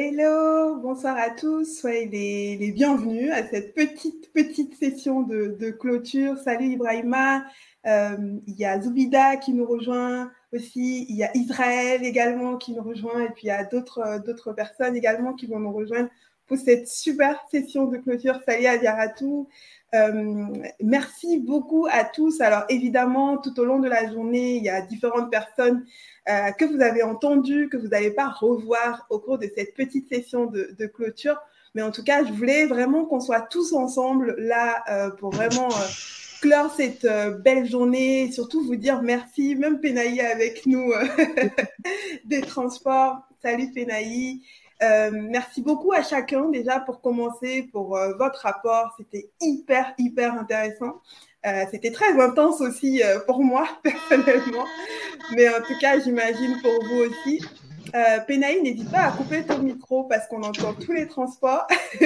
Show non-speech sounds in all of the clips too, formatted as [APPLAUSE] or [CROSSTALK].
Hello, bonsoir à tous, soyez les, bienvenus à cette petite, petite session de, clôture. Salut Ibrahima, euh, il y a Zubida qui nous rejoint aussi, il y a Israël également qui nous rejoint, et puis il y a d'autres, d'autres personnes également qui vont nous rejoindre pour cette super session de clôture. Salut Adiaratou. Euh, merci beaucoup à tous. Alors évidemment, tout au long de la journée, il y a différentes personnes euh, que vous avez entendues, que vous n'allez pas revoir au cours de cette petite session de, clôture. Mais en tout cas, je voulais vraiment qu'on soit tous ensemble là euh, pour vraiment clore cette belle journée et surtout vous dire merci, même Penaï avec nous [LAUGHS] des transports. Salut Penaï. Euh, merci beaucoup à chacun déjà pour commencer, pour euh, votre rapport. C'était hyper, hyper intéressant. Euh, c'était très intense aussi pour moi, [LAUGHS] personnellement. Mais en tout cas, j'imagine pour vous aussi. Euh, Pénaï, n'hésite pas à couper ton micro parce qu'on entend tous les transports. [LAUGHS]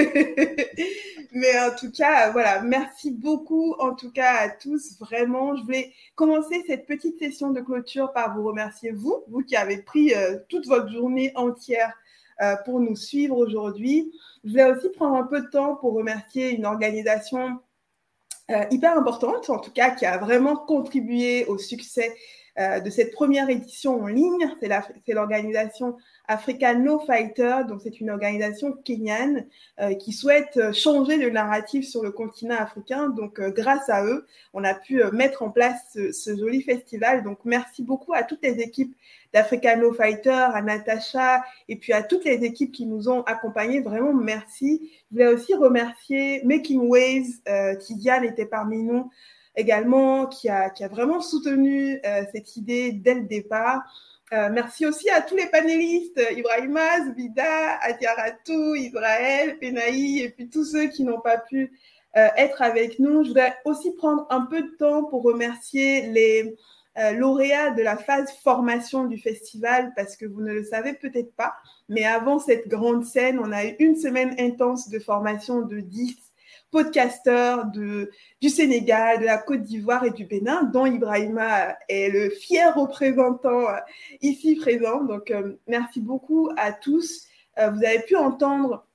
Mais en tout cas, voilà, merci beaucoup en tout cas à tous. Vraiment, je voulais commencer cette petite session de clôture par vous remercier, vous, vous qui avez pris toute votre journée entière euh, pour nous suivre aujourd'hui. Je voulais aussi prendre un peu de temps pour remercier une organisation euh, hyper importante, en tout cas qui a vraiment contribué au succès euh, de cette première édition en ligne. C'est l'organisation Africa No Fighter, donc c'est une organisation kenyane euh, qui souhaite euh, changer le narratif sur le continent africain. Donc grâce à eux, on a pu mettre en place ce, joli festival. Donc merci beaucoup à toutes les équipes d'Africa No Fighter, à Natacha et puis à toutes les équipes qui nous ont accompagnés. Vraiment merci. Je voulais aussi remercier Making Waves, euh, Tidiane était parmi nous également, qui a, qui a vraiment soutenu euh, cette idée dès le départ. Euh, merci aussi à tous les panélistes, Ibrahima, Zubida, Atiaratou, Israël, Penaï, et puis tous ceux qui n'ont pas pu euh, être avec nous. Je voudrais aussi prendre un peu de temps pour remercier les lauréats de la phase formation du festival, parce que vous ne le savez peut-être pas, mais avant cette grande scène, on a eu une semaine intense de formation de 10 podcasteurs du Sénégal, de la Côte d'Ivoire et du Bénin, dont Ibrahima est le fier représentant euh, ici présent. Donc, euh, merci beaucoup à tous. Euh, vous avez pu entendre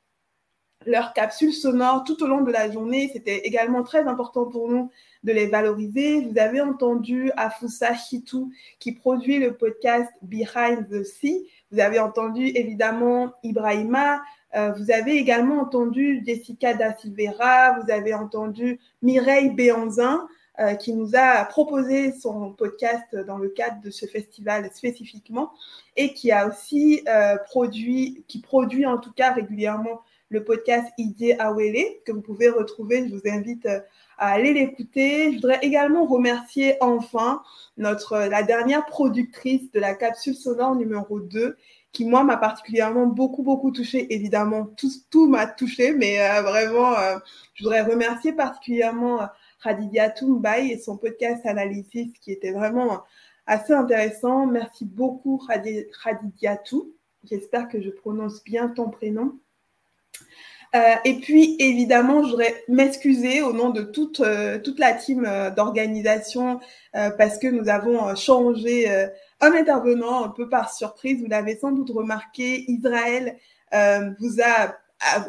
leurs capsules sonores tout au long de la journée. C'était également très important pour nous de les valoriser. Vous avez entendu Afusa Chitou qui produit le podcast Behind the Sea. Vous avez entendu évidemment Ibrahima, euh, vous avez également entendu Jessica Da Silveira, vous avez entendu Mireille Béanzin, euh, qui nous a proposé son podcast dans le cadre de ce festival spécifiquement et qui a aussi euh, produit, qui produit en tout cas régulièrement le podcast Idée Awele que vous pouvez retrouver. Je vous invite à aller l'écouter. Je voudrais également remercier enfin notre, la dernière productrice de la capsule sonore numéro 2 qui, moi, m'a particulièrement beaucoup, beaucoup touché. Évidemment, tout, tout m'a touché, mais euh, vraiment, euh, je voudrais remercier particulièrement euh, Khadija Toumbay et son podcast Analysis, qui était vraiment assez intéressant. Merci beaucoup, Khadija Tou. J'espère que je prononce bien ton prénom. Et puis, évidemment, je voudrais m'excuser au nom de toute, toute la team d'organisation parce que nous avons changé un intervenant un peu par surprise. Vous l'avez sans doute remarqué, Israël euh, vous a,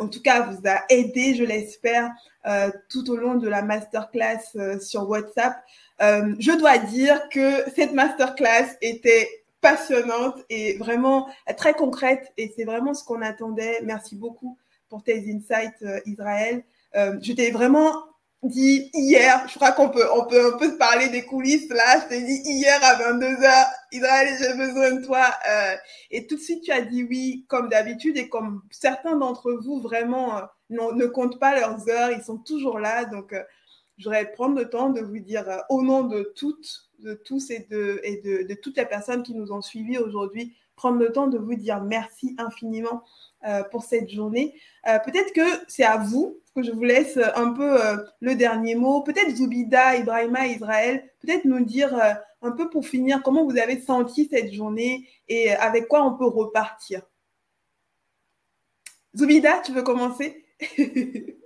en tout cas, vous a aidé, je l'espère, euh, tout au long de la masterclass euh, sur WhatsApp. je dois dire que cette masterclass était passionnante et vraiment très concrète et c'est vraiment ce qu'on attendait. Merci beaucoup pour tes insights, Israël. J'étais vraiment dit hier, je crois qu'on peut, on peut un peu parler des coulisses là. Je t'ai dit hier à 22h, Israël, j'ai besoin de toi. Euh, et tout de suite, tu as dit oui, comme d'habitude, et comme certains d'entre vous vraiment euh, ne comptent pas leurs heures, ils sont toujours là. Donc, euh, je voudrais prendre le temps de vous dire euh, au nom de toutes, de tous et de, de, toutes les personnes qui nous ont suivis aujourd'hui, prendre le temps de vous dire merci infiniment euh, pour cette journée. Euh, peut-être que c'est à vous que je vous laisse un peu le dernier mot. Peut-être Zubida, Ibrahima, Israël, peut-être nous dire un peu pour finir comment vous avez senti cette journée et avec quoi on peut repartir. Zubida, tu veux commencer? [LAUGHS]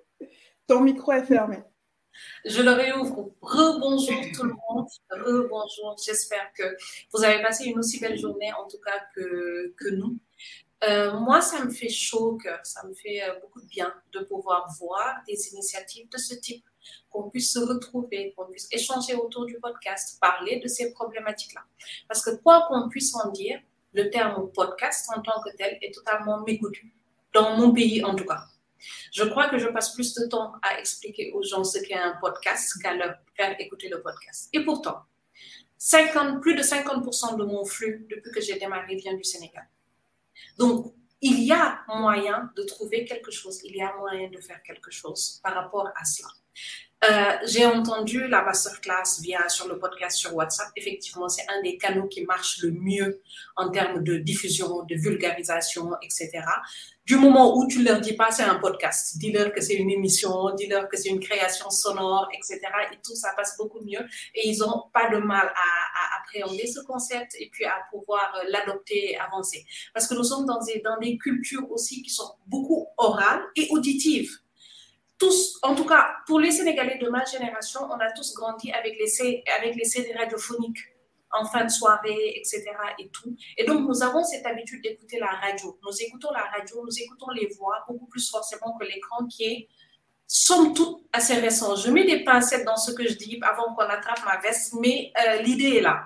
Ton micro est fermé. Je le réouvre. Rebonjour tout le monde. Rebonjour. J'espère que vous avez passé une aussi belle journée, en tout cas que, nous. Euh, moi, ça me fait chaud au cœur, ça me fait euh, beaucoup de bien de pouvoir voir des initiatives de ce type, qu'on puisse se retrouver, qu'on puisse échanger autour du podcast, parler de ces problématiques-là. Parce que quoi qu'on puisse en dire, le terme podcast en tant que tel est totalement méconnu, dans mon pays en tout cas. Je crois que je passe plus de temps à expliquer aux gens ce qu'est un podcast qu'à leur faire écouter le podcast. Et pourtant, 50, plus de 50% de mon flux depuis que j'ai démarré vient du Sénégal. Donc, il y a moyen de trouver quelque chose, il y a moyen de faire quelque chose par rapport à cela. Euh, j'ai entendu la masterclass via sur le podcast sur WhatsApp. Effectivement, c'est un des canaux qui marche le mieux en termes de diffusion, de vulgarisation, etc. Du moment où tu leur dis pas c'est un podcast, dis-leur que c'est une émission, dis-leur que c'est une création sonore, etc. Et tout ça passe beaucoup mieux. Et ils n'ont pas de mal à, appréhender ce concept et puis à pouvoir euh, l'adopter et avancer. Parce que nous sommes dans des, dans des cultures aussi qui sont beaucoup orales et auditives tous, en tout cas, pour les Sénégalais de ma génération, on a tous grandi avec les, avec les CD radiophoniques en fin de soirée, etc. et tout. Et donc, nous avons cette habitude d'écouter la radio. Nous écoutons la radio, nous écoutons les voix beaucoup plus forcément que l'écran qui est, somme toute, assez récent. Je mets des pincettes dans ce que je dis avant qu'on attrape ma veste, mais euh, l'idée est là.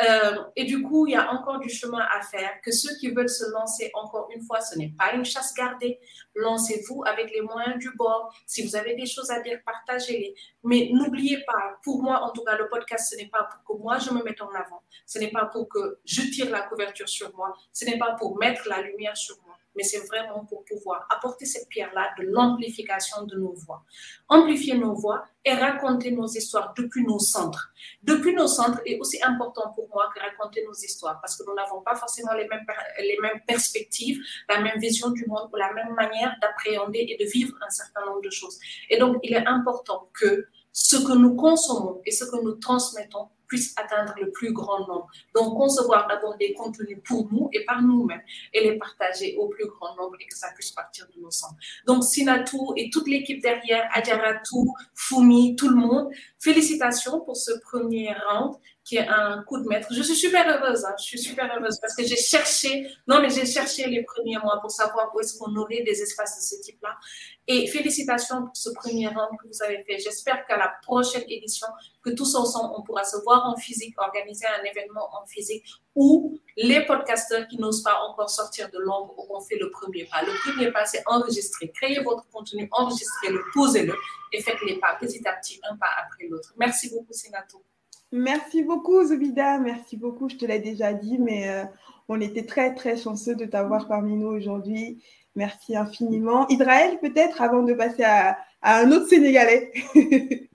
Euh, et du coup, il y a encore du chemin à faire. Que ceux qui veulent se lancer, encore une fois, ce n'est pas une chasse gardée. Lancez-vous avec les moyens du bord. Si vous avez des choses à dire, partagez-les. Mais n'oubliez pas, pour moi, en tout cas, le podcast, ce n'est pas pour que moi, je me mette en avant. Ce n'est pas pour que je tire la couverture sur moi. Ce n'est pas pour mettre la lumière sur moi mais c'est vraiment pour pouvoir apporter cette pierre-là de l'amplification de nos voix. Amplifier nos voix et raconter nos histoires depuis nos centres. Depuis nos centres est aussi important pour moi que raconter nos histoires parce que nous n'avons pas forcément les mêmes, les mêmes perspectives, la même vision du monde ou la même manière d'appréhender et de vivre un certain nombre de choses. Et donc, il est important que ce que nous consommons et ce que nous transmettons puisse atteindre le plus grand nombre. Donc, concevoir d'abord des contenus pour nous et par nous-mêmes et les partager au plus grand nombre et que ça puisse partir de nos centres. Donc, Sinatou et toute l'équipe derrière, Adjaratou, Fumi, tout le monde, félicitations pour ce premier round qui est un coup de maître. Je suis super heureuse, hein. je suis super heureuse parce que j'ai cherché, non mais j'ai cherché les premiers mois pour savoir où est-ce qu'on aurait des espaces de ce type-là. Et félicitations pour ce premier round que vous avez fait. J'espère qu'à la prochaine édition, que tous ensemble, on pourra se voir en physique, organiser un événement en physique où les podcasteurs qui n'osent pas encore sortir de l'ombre auront fait le premier pas. Le premier pas, c'est enregistrer. Créez votre contenu, enregistrez-le, posez-le et faites les pas petit à petit, un pas après l'autre. Merci beaucoup, Sénato. Merci beaucoup, Zubida. Merci beaucoup. Je te l'ai déjà dit, mais euh, on était très, très chanceux de t'avoir parmi nous aujourd'hui. Merci infiniment. Israël, peut-être, avant de passer à un autre Sénégalais? [LAUGHS]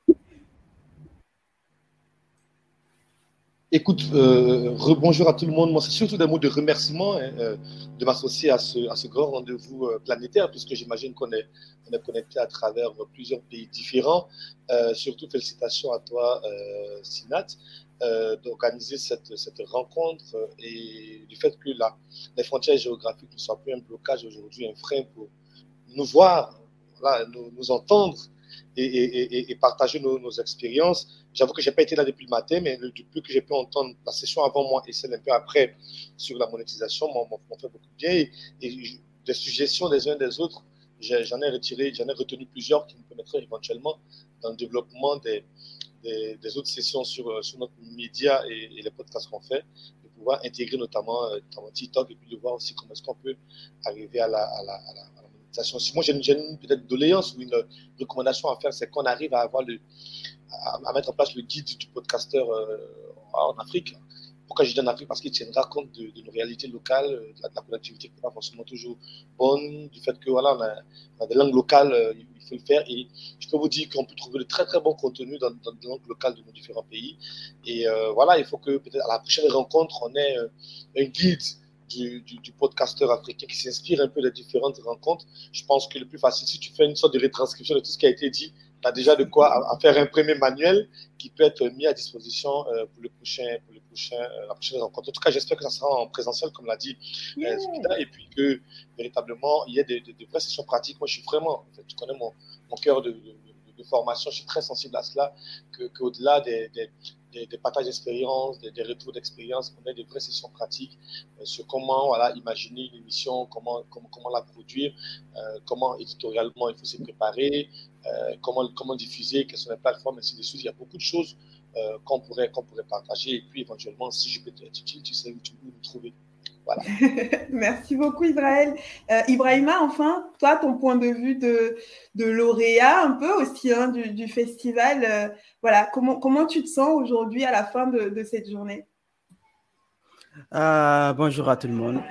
Écoute, euh, rebonjour à tout le monde. Moi, c'est surtout des mots de remerciement hein, euh, de m'associer à ce, à ce, grand rendez-vous euh, planétaire, puisque j'imagine qu'on est, on connecté à travers plusieurs pays différents. Euh, surtout, félicitations à toi, euh, Sinat, euh, d'organiser cette, rencontre et du fait que la, les frontières géographiques ne soient plus un blocage aujourd'hui, un frein pour nous voir, nous entendre et, partager nos, expériences. J'avoue que je n'ai pas été là depuis le matin, mais le, depuis que j'ai pu entendre la session avant moi et celle un peu après sur la monétisation m'ont fait beaucoup de bien. Et, des suggestions des uns des autres, j'en ai retiré, j'en ai retenu plusieurs qui me permettraient éventuellement dans le développement des, des, autres sessions sur, sur notre média et, les podcasts qu'on fait, de pouvoir intégrer notamment, euh, TikTok et puis de voir aussi comment est-ce qu'on peut arriver à la, moi j'ai une, peut-être doléance ou une recommandation à faire, c'est qu'on arrive à avoir le, à, mettre en place le guide du podcasteur euh, en Afrique. Pourquoi je dis en Afrique? Parce qu'il tiendra compte de, de, nos réalités locales, de la, de la collectivité qui n'est pas forcément toujours bonne, du fait que voilà, on a, des langues locales, euh, il faut le faire. Et je peux vous dire qu'on peut trouver de très très bons contenus dans, dans les langues locales de nos différents pays. Et euh, voilà, il faut que peut-être à la prochaine rencontre, on ait euh, un guide du, du, du, podcasteur africain qui s'inspire un peu des différentes rencontres. Je pense que le plus facile, si tu fais une sorte de retranscription de tout ce qui a été dit, tu as déjà de quoi à, faire un premier manuel qui peut être mis à disposition euh, pour, le prochain, pour le prochain, euh, la prochaine rencontre. En tout cas, j'espère que ça sera en présentiel, comme l'a dit euh, yeah. et puis que véritablement, il y ait des, des, vraies sessions pratiques. Moi, je suis vraiment, en fait, tu connais mon, mon cœur de, de, de, formation, je suis très sensible à cela, qu'au-delà que des, des des, partages d'expérience, des, retours d'expérience, qu'on ait des vraies sessions pratiques euh, sur comment voilà, imaginer une émission, comment, comment, comment la produire, euh, comment éditorialement il faut se préparer, euh, comment, comment diffuser, quelles sont les plateformes, ainsi de suite. Il y a beaucoup de choses qu'on pourrait, qu'on pourrait partager. Et puis éventuellement, si je peux être utile, tu sais où tu peux nous trouver. [LAUGHS] Merci beaucoup, Israël. Euh, Ibrahima, enfin, toi, ton point de vue de, de lauréat, un peu aussi hein, du, festival, euh, voilà, comment, comment tu te sens aujourd'hui à la fin de, cette journée? Euh, bonjour à tout le monde.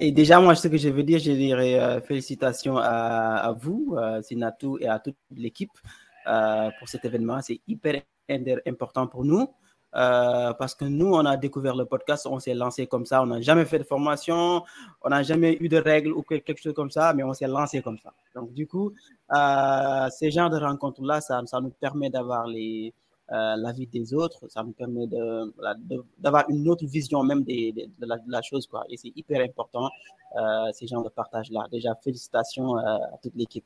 et déjà, moi, ce que je veux dire, je dirais félicitations à, à vous, Sinatou, et à toute l'équipe pour cet événement. C'est hyper important pour nous. Euh, parce que nous, on a découvert le podcast, on s'est lancé comme ça, on n'a jamais fait de formation, on n'a jamais eu de règles ou quelque chose comme ça, mais on s'est lancé comme ça. Donc, du coup, euh, ces genres de rencontres-là, ça, ça, nous permet d'avoir les, euh, des autres, ça nous permet d'avoir une autre vision même de, la, chose. Quoi. Et c'est hyper important, euh, ces genres de partage-là. Déjà, félicitations à toute l'équipe.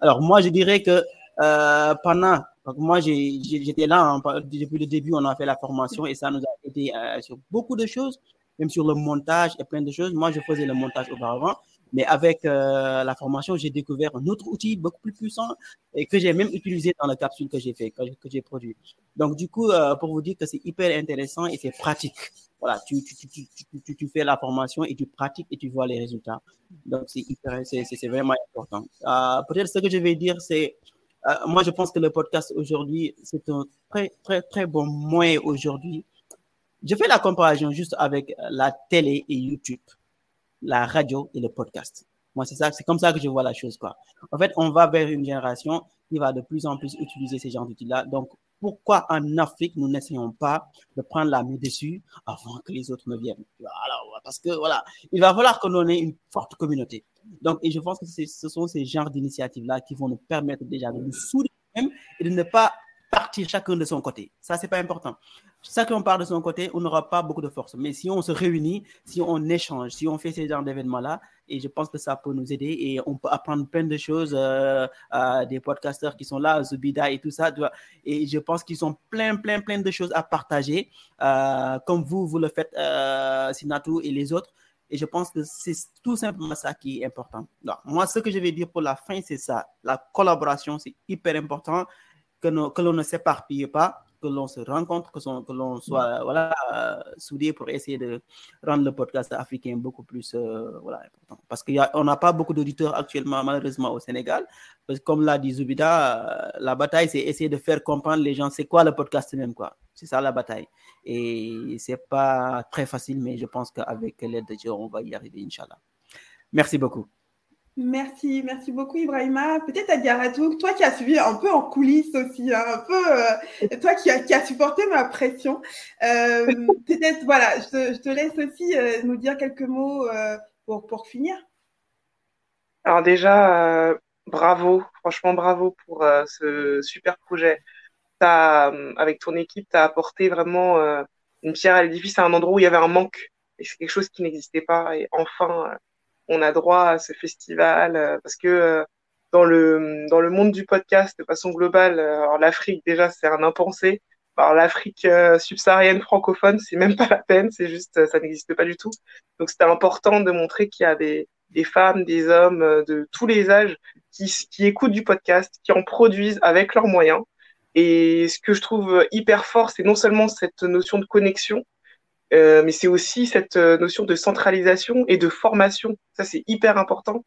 Alors, moi, je dirais que pendant moi, j'étais là hein, depuis le début, on a fait la formation et ça nous a aidé euh, sur beaucoup de choses, même sur le montage et plein de choses. Moi, je faisais le montage auparavant, mais avec euh, la formation, j'ai découvert un autre outil beaucoup plus puissant et que j'ai même utilisé dans la capsule que j'ai fait, que, j'ai produit. Donc, du coup, euh, pour vous dire que c'est hyper intéressant et c'est pratique. Voilà, tu, fais la formation et tu pratiques et tu vois les résultats. Donc, c'est c'est vraiment important. Peut-être ce que je vais dire, c'est euh, moi, je pense que le podcast aujourd'hui, c'est un très, très, très bon moyen aujourd'hui. Je fais la comparaison juste avec la télé et YouTube, la radio et le podcast. Moi, c'est ça, c'est comme ça que je vois la chose, quoi. En fait, on va vers une génération qui va de plus en plus utiliser ces genres d'outils-là. Donc, pourquoi en Afrique, nous n'essayons pas de prendre la main dessus avant que les autres ne viennent? Parce que, voilà, il va falloir qu'on ait une forte communauté. Donc, je pense que ce sont ces genres d'initiatives-là qui vont nous permettre déjà de nous souder même et de ne pas partir chacun de son côté. Ça, c'est pas important. Chacun part de son côté, on n'aura pas beaucoup de force. Mais si on se réunit, si on échange, si on fait ces genres d'événements-là, et je pense que ça peut nous aider et on peut apprendre plein de choses euh, des podcasteurs qui sont là, Zubida et tout ça. Et je pense qu'ils ont plein, plein, plein de choses à partager, euh, comme vous, vous le faites, euh, Sinatou et les autres. Et je pense que c'est tout simplement ça qui est important. moi, ce que je vais dire pour la fin, c'est ça. La collaboration, c'est hyper important, que, que l'on ne s'éparpille pas, que l'on se rencontre, que, l'on soit voilà, euh, soudé pour essayer de rendre le podcast africain beaucoup plus euh, voilà, important. Parce qu'on n'a pas beaucoup d'auditeurs actuellement, malheureusement, au Sénégal. Parce que comme l'a dit Zubida, euh, la bataille, c'est essayer de faire comprendre les gens c'est quoi le podcast même. quoi. C'est ça la bataille. Et c'est pas très facile, mais je pense qu'avec l'aide de Dieu, on va y arriver, Inch'Allah. Merci beaucoup. Merci, merci beaucoup Ibrahima. Peut-être à Garatou, toi qui as suivi un peu en coulisses aussi, hein, un peu, euh, toi qui as, qui supporté ma pression. Euh, [LAUGHS] peut-être, voilà, je te, laisse aussi euh, nous dire quelques mots pour, pour finir. Alors déjà, bravo, franchement bravo pour ce super projet. As, avec ton équipe, tu as apporté vraiment une pierre à l'édifice à un endroit où il y avait un manque. Et c'est quelque chose qui n'existait pas. Et enfin, on a droit à ce festival euh, parce que euh, dans le dans le monde du podcast de façon globale, euh, l'Afrique déjà c'est un impensé. Alors l'Afrique subsaharienne francophone, c'est même pas la peine, c'est juste ça n'existe pas du tout. Donc c'était important de montrer qu'il y a des, des femmes, des hommes de tous les âges qui, qui écoutent du podcast, qui en produisent avec leurs moyens. Et ce que je trouve hyper fort, c'est non seulement cette notion de connexion, euh, mais c'est aussi cette euh, notion de centralisation et de formation. Ça, c'est hyper important.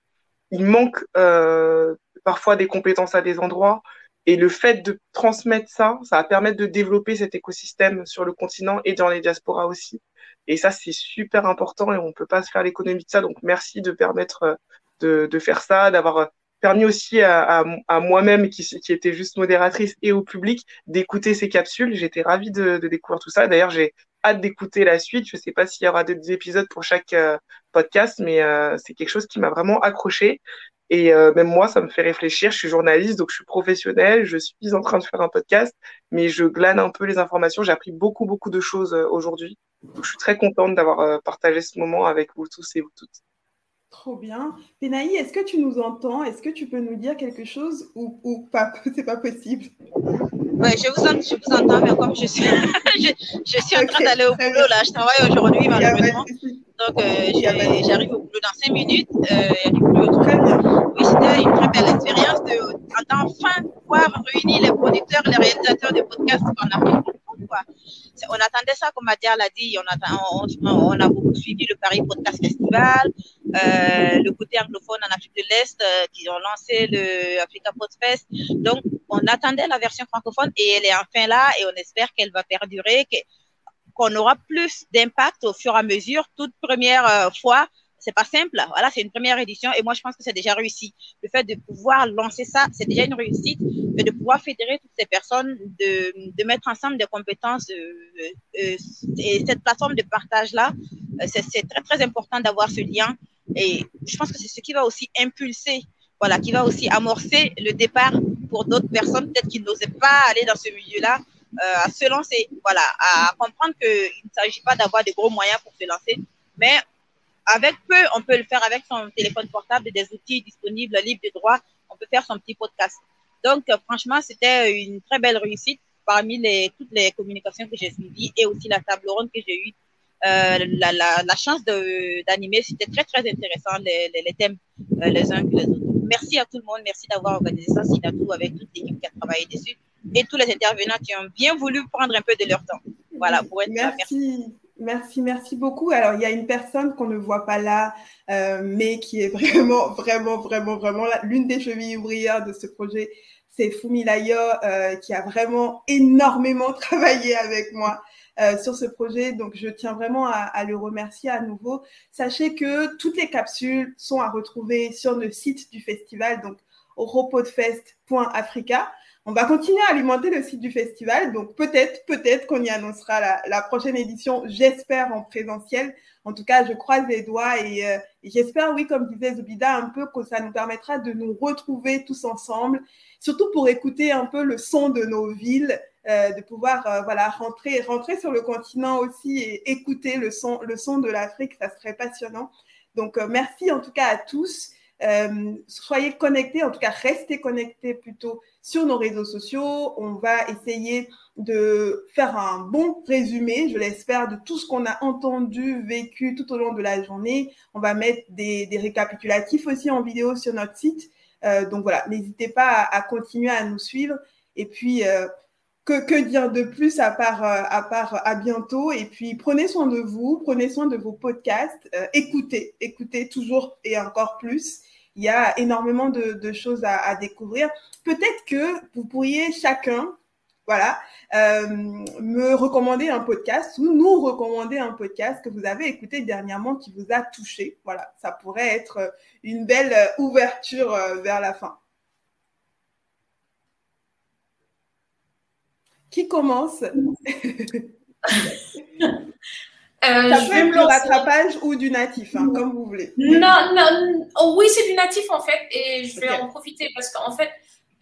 Il manque euh, parfois des compétences à des endroits. Et le fait de transmettre ça, ça va permettre de développer cet écosystème sur le continent et dans les diasporas aussi. Et ça, c'est super important et on ne peut pas se faire l'économie de ça. Donc, merci de permettre de, de faire ça, d'avoir permis aussi à, moi-même, qui, qui, était juste modératrice, et au public d'écouter ces capsules. J'étais ravie de, de découvrir tout ça. D'ailleurs, j'ai hâte d'écouter la suite. Je ne sais pas s'il y aura d'autres épisodes pour chaque euh, podcast, mais euh, c'est quelque chose qui m'a vraiment accroché. Et euh, même moi, ça me fait réfléchir. Je suis journaliste, donc je suis professionnelle. Je suis en train de faire un podcast, mais je glane un peu les informations. J'ai appris beaucoup, beaucoup de choses aujourd'hui. je suis très contente d'avoir partagé ce moment avec vous tous et vous toutes. Trop bien. Pénaï, est-ce que tu nous entends? Est-ce que tu peux nous dire quelque chose ou, ou pas? [LAUGHS] C'est pas possible. Oui, je vous, entends, je vous entends, mais comme je suis, [LAUGHS] je, suis en train d'aller au boulot, là, je travaille aujourd'hui, malheureusement. Donc, euh, j'arrive au boulot dans cinq minutes. Euh, oui, c'était une très belle expérience d'enfin de, pouvoir réunir les producteurs, les réalisateurs de podcasts en Afrique. Quoi. On attendait ça, comme Madia l'a dit, on, a beaucoup suivi le Paris Podcast Festival, euh, le côté anglophone en Afrique de l'Est, euh, qui ont lancé le Africa Podfest. Donc, on attendait la version francophone et elle est enfin là et on espère qu'elle va perdurer, qu'on aura plus d'impact au fur et à mesure. Toute première euh, fois, c'est pas simple. Voilà, c'est une première édition et moi je pense que c'est déjà réussi. Le fait de pouvoir lancer ça, c'est déjà une réussite, et de pouvoir fédérer toutes ces personnes, de, de mettre ensemble des compétences euh, euh, et cette plateforme de partage là, c'est très très important d'avoir ce lien et je pense que c'est ce qui va aussi impulser, voilà, qui va aussi amorcer le départ pour d'autres personnes peut-être qui n'osaient pas aller dans ce milieu-là euh, à se lancer, voilà, à comprendre qu'il ne s'agit pas d'avoir des gros moyens pour se lancer, mais avec peu, on peut le faire avec son téléphone portable et des outils disponibles libres de droit, on peut faire son petit podcast. Donc, euh, franchement, c'était une très belle réussite parmi toutes les communications que j'ai suivies et aussi la table ronde que j'ai eue. Euh, la, chance d'animer, c'était très, très intéressant, les, thèmes euh, les uns que les autres. Merci à tout le monde, merci d'avoir organisé ça, Sinatou, avec toute l'équipe qui a travaillé dessus et tous les intervenants qui ont bien voulu prendre un peu de leur temps. Voilà, pour être merci. Merci, merci beaucoup. Alors, il y a une personne qu'on ne voit pas là, euh, mais qui est vraiment, vraiment, vraiment, vraiment l'une des chevilles ouvrières de ce projet. C'est Fumi Layo, euh, qui a vraiment énormément [LAUGHS] travaillé avec moi euh, sur ce projet. Donc, je tiens vraiment à, à, le remercier à nouveau. Sachez que toutes les capsules sont à retrouver sur le site du festival, donc europodfest.africa. On va continuer à alimenter le site du festival, donc peut-être, peut-être qu'on y annoncera la, la prochaine édition, j'espère en présentiel. En tout cas, je croise les doigts et, euh, et j'espère, oui, comme disait Zubida, un peu que ça nous permettra de nous retrouver tous ensemble, surtout pour écouter un peu le son de nos villes, euh, de pouvoir euh, voilà rentrer rentrer sur le continent aussi et écouter le son le son de l'Afrique, ça serait passionnant. Donc euh, merci en tout cas à tous. Euh, soyez connectés, en tout cas restez connectés plutôt sur nos réseaux sociaux. On va essayer de faire un bon résumé, je l'espère, de tout ce qu'on a entendu, vécu tout au long de la journée. On va mettre des, récapitulatifs aussi en vidéo sur notre site. Euh, donc voilà, n'hésitez pas à, continuer à nous suivre. Et puis, euh, que, dire de plus à part, à part à bientôt et puis prenez soin de vous, prenez soin de vos podcasts, écoutez, écoutez toujours et encore plus. Il y a énormément de, choses à, à découvrir. Peut-être que vous pourriez chacun, voilà, euh, me recommander un podcast ou nous recommander un podcast que vous avez écouté dernièrement qui vous a touché. Voilà, ça pourrait être une belle ouverture euh, vers la fin. Qui commence? [LAUGHS] euh, Ça peut être le rattrapage ou du natif, hein, comme vous voulez. Non, non, oh, oui, c'est du natif en fait, et je vais okay. en profiter parce qu'en fait,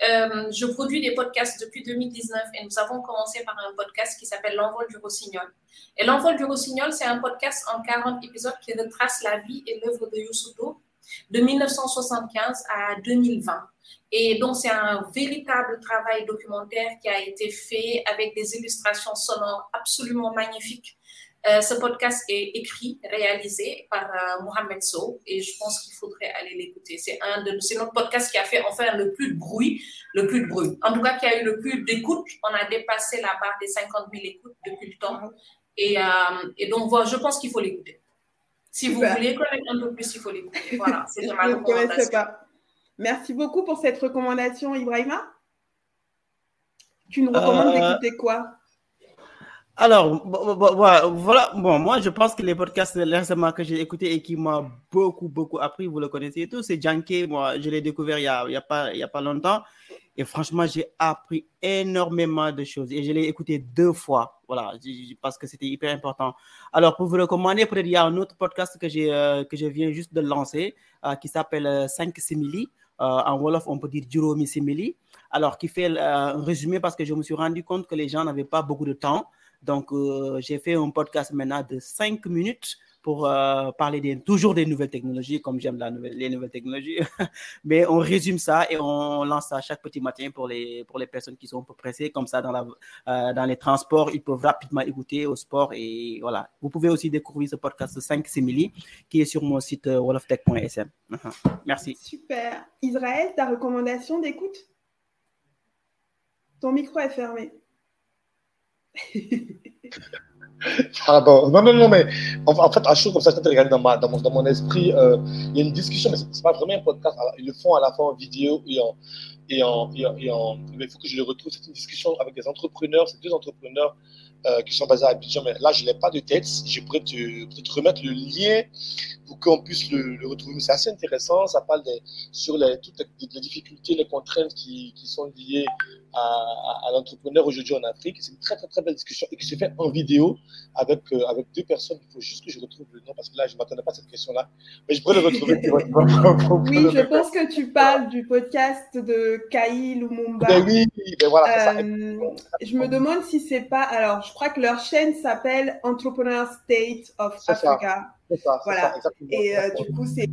euh, je produis des podcasts depuis 2019 et nous avons commencé par un podcast qui s'appelle L'envol du rossignol. Et L'envol du rossignol, c'est un podcast en 40 épisodes qui retrace la vie et l'œuvre de Youssoudo de 1975 à 2020. Et donc, c'est un véritable travail documentaire qui a été fait avec des illustrations sonores absolument magnifiques. Euh, ce podcast est écrit, réalisé par euh, Mohamed Sow et je pense qu'il faudrait aller l'écouter. C'est un de c'est notre podcast qui a fait enfin le plus de bruit, le plus de bruit. En tout cas, qui a eu le plus d'écoute. On a dépassé la barre des 50 000 écoutes depuis le temps. Et, euh, et donc, voilà, je pense qu'il faut l'écouter. Si Super. vous voulez connaître un peu plus, il faut l'écouter. Voilà, [LAUGHS] c'est ma recommandation. Pas. Merci beaucoup pour cette recommandation, Ibrahima. Tu nous recommandes euh... d'écouter quoi? Alors, voilà, bon, moi je pense que les podcasts récemment que j'ai écouté et qui m'ont beaucoup, beaucoup appris, vous le connaissez tous, c'est Janké. Moi, je l'ai découvert il n'y a, a, pas, a pas longtemps. Et franchement, j'ai appris énormément de choses. Et je l'ai écouté deux fois. Voilà, parce que c'était hyper important. Alors, pour vous recommander, il y a un autre podcast que, euh, que je viens juste de lancer euh, qui s'appelle 5 simili. Euh, en Wolof, on peut dire Juromi simili. Alors, qui fait un résumé parce que je me suis rendu compte que les gens n'avaient pas beaucoup de temps. Donc, euh, j'ai fait un podcast maintenant de 5 minutes pour euh, parler toujours des nouvelles technologies, comme j'aime les nouvelles technologies. [LAUGHS] Mais on résume ça et on lance ça chaque petit matin pour les, pour les personnes qui sont un peu pressées. Comme ça, dans, la, euh, dans les transports, ils peuvent rapidement écouter au sport. Et voilà. Vous pouvez aussi découvrir ce podcast 5 Simili qui est sur mon site woloftech.sm. Merci. Super. Israël, ta recommandation d'écoute? Ton micro est fermé. Pardon. Non, non, non, mais en, fait, à chaud comme ça, je regardé dans, ma, dans, mon, dans mon esprit, euh, il y a une discussion, mais ce n'est pas vraiment un podcast. ils le font à la fois en vidéo et en. Et en, et en, mais il faut que je le retrouve. C'est une discussion avec des entrepreneurs, c'est deux entrepreneurs euh, qui sont basés à Abidjan, mais là, je n'ai pas de tête. Je pourrais te, te remettre le lien qu'on puisse le, le retrouver. C'est assez intéressant. Ça parle des, sur les, toutes les, difficultés, les contraintes qui, qui sont liées à, à, l'entrepreneur aujourd'hui en Afrique. C'est une très, très, très belle discussion et qui se fait en vidéo avec, euh, avec deux personnes. Il faut juste que je retrouve le nom parce que là, je ne m'attendais pas à cette question-là. Mais je pourrais le retrouver. [LAUGHS] oui, je pense que tu parles du podcast de Kaï Lumumba. Ben oui, ben voilà. Euh, je me demande si c'est pas. Alors, je crois que leur chaîne s'appelle Entrepreneur State of Africa. Ça, voilà. Ça, et euh, du coup, c'est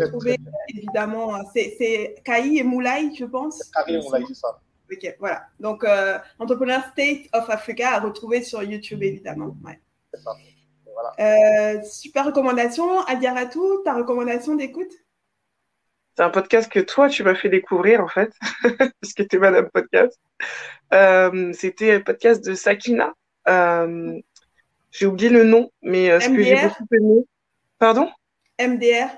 retrouver évidemment. C'est Kaï et Moulay, je pense. Kaï et Moulay, c'est ça. Ok, voilà. Donc, euh, Entrepreneur State of Africa à retrouver sur YouTube, évidemment. Ouais. C'est ça. Voilà. Euh, super recommandation. Adiaratou, ta recommandation d'écoute? C'est un podcast que toi, tu m'as fait découvrir, en fait, [LAUGHS] parce que tu es Madame Podcast. Euh, C'était un podcast de Sakina. Euh, J'ai oublié le nom, mais euh, ce que j'ai beaucoup aimé. Pardon? MDR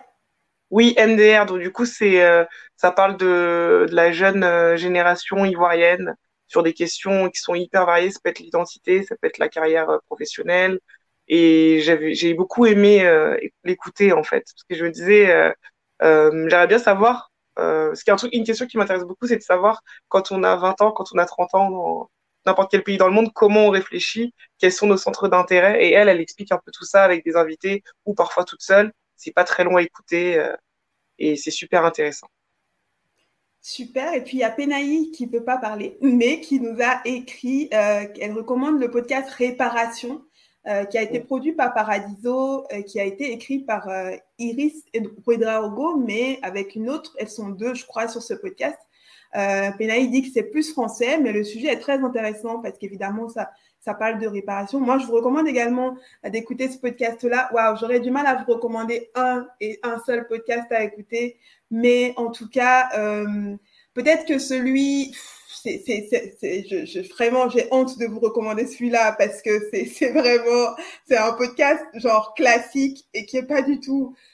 oui, MDR. Donc, du coup, c'est, euh, ça parle de, de la jeune euh, génération ivoirienne sur des questions qui sont hyper variées. Ça peut être l'identité, ça peut être la carrière euh, professionnelle. Et j'avais, j'ai beaucoup aimé l'écouter, en fait. Parce que je me disais, j'aimerais bien savoir, ce qui est un truc, une question qui m'intéresse beaucoup, c'est de savoir quand on a 20 ans, quand on a 30 ans, n'importe quel pays dans le monde, comment on réfléchit, quels sont nos centres d'intérêt. Et elle, elle explique un peu tout ça avec des invités ou parfois toute seule c'est pas très long à écouter euh, et c'est super intéressant. Super. Et puis il y a Penaï qui ne peut pas parler, mais qui nous a écrit, euh, elle recommande le podcast Réparation, euh, qui a été produit par Paradiso, qui a été écrit par Iris et Ouedraogo, mais avec une autre, elles sont deux, je crois, sur ce podcast. Penaï dit que c'est plus français, mais le sujet est très intéressant parce qu'évidemment, ça, ça parle de réparation. Moi, je vous recommande également d'écouter ce podcast-là. Waouh, j'aurais du mal à vous recommander un et un seul podcast à écouter, mais en tout cas, euh, peut-être que celui, c'est, je, vraiment, j'ai honte de vous recommander celui-là parce que c'est, vraiment, c'est un podcast genre classique et qui est pas du tout euh,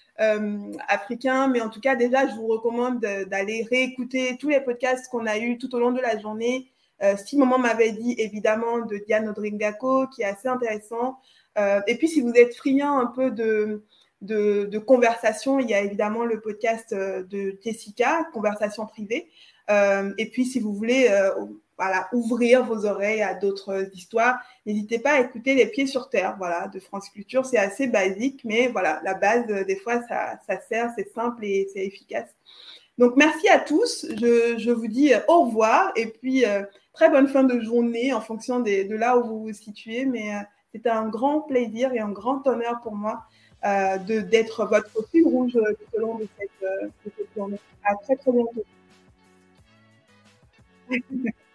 africain, mais en tout cas, déjà, je vous recommande d'aller réécouter tous les podcasts qu'on a eus tout au long de la journée euh, si maman m'avait dit évidemment de Diane Odringako, qui est assez intéressant. Euh, et puis si vous êtes friand un peu de, de, conversation, il y a évidemment le podcast euh, de Jessica, Conversation privée. et puis si vous voulez voilà, ouvrir vos oreilles à d'autres histoires, n'hésitez pas à écouter Les Pieds sur Terre, voilà, de France Culture. C'est assez basique, mais voilà, la base, des fois, ça, ça sert, c'est simple et c'est efficace. Donc, merci à tous. Je, je, vous dis au revoir et puis très bonne fin de journée en fonction de là où vous vous situez. Mais euh, c'était un grand plaisir et un grand honneur pour moi euh, d'être votre fil rouge euh, tout au long de cette, de cette journée. À très très bientôt. [LAUGHS]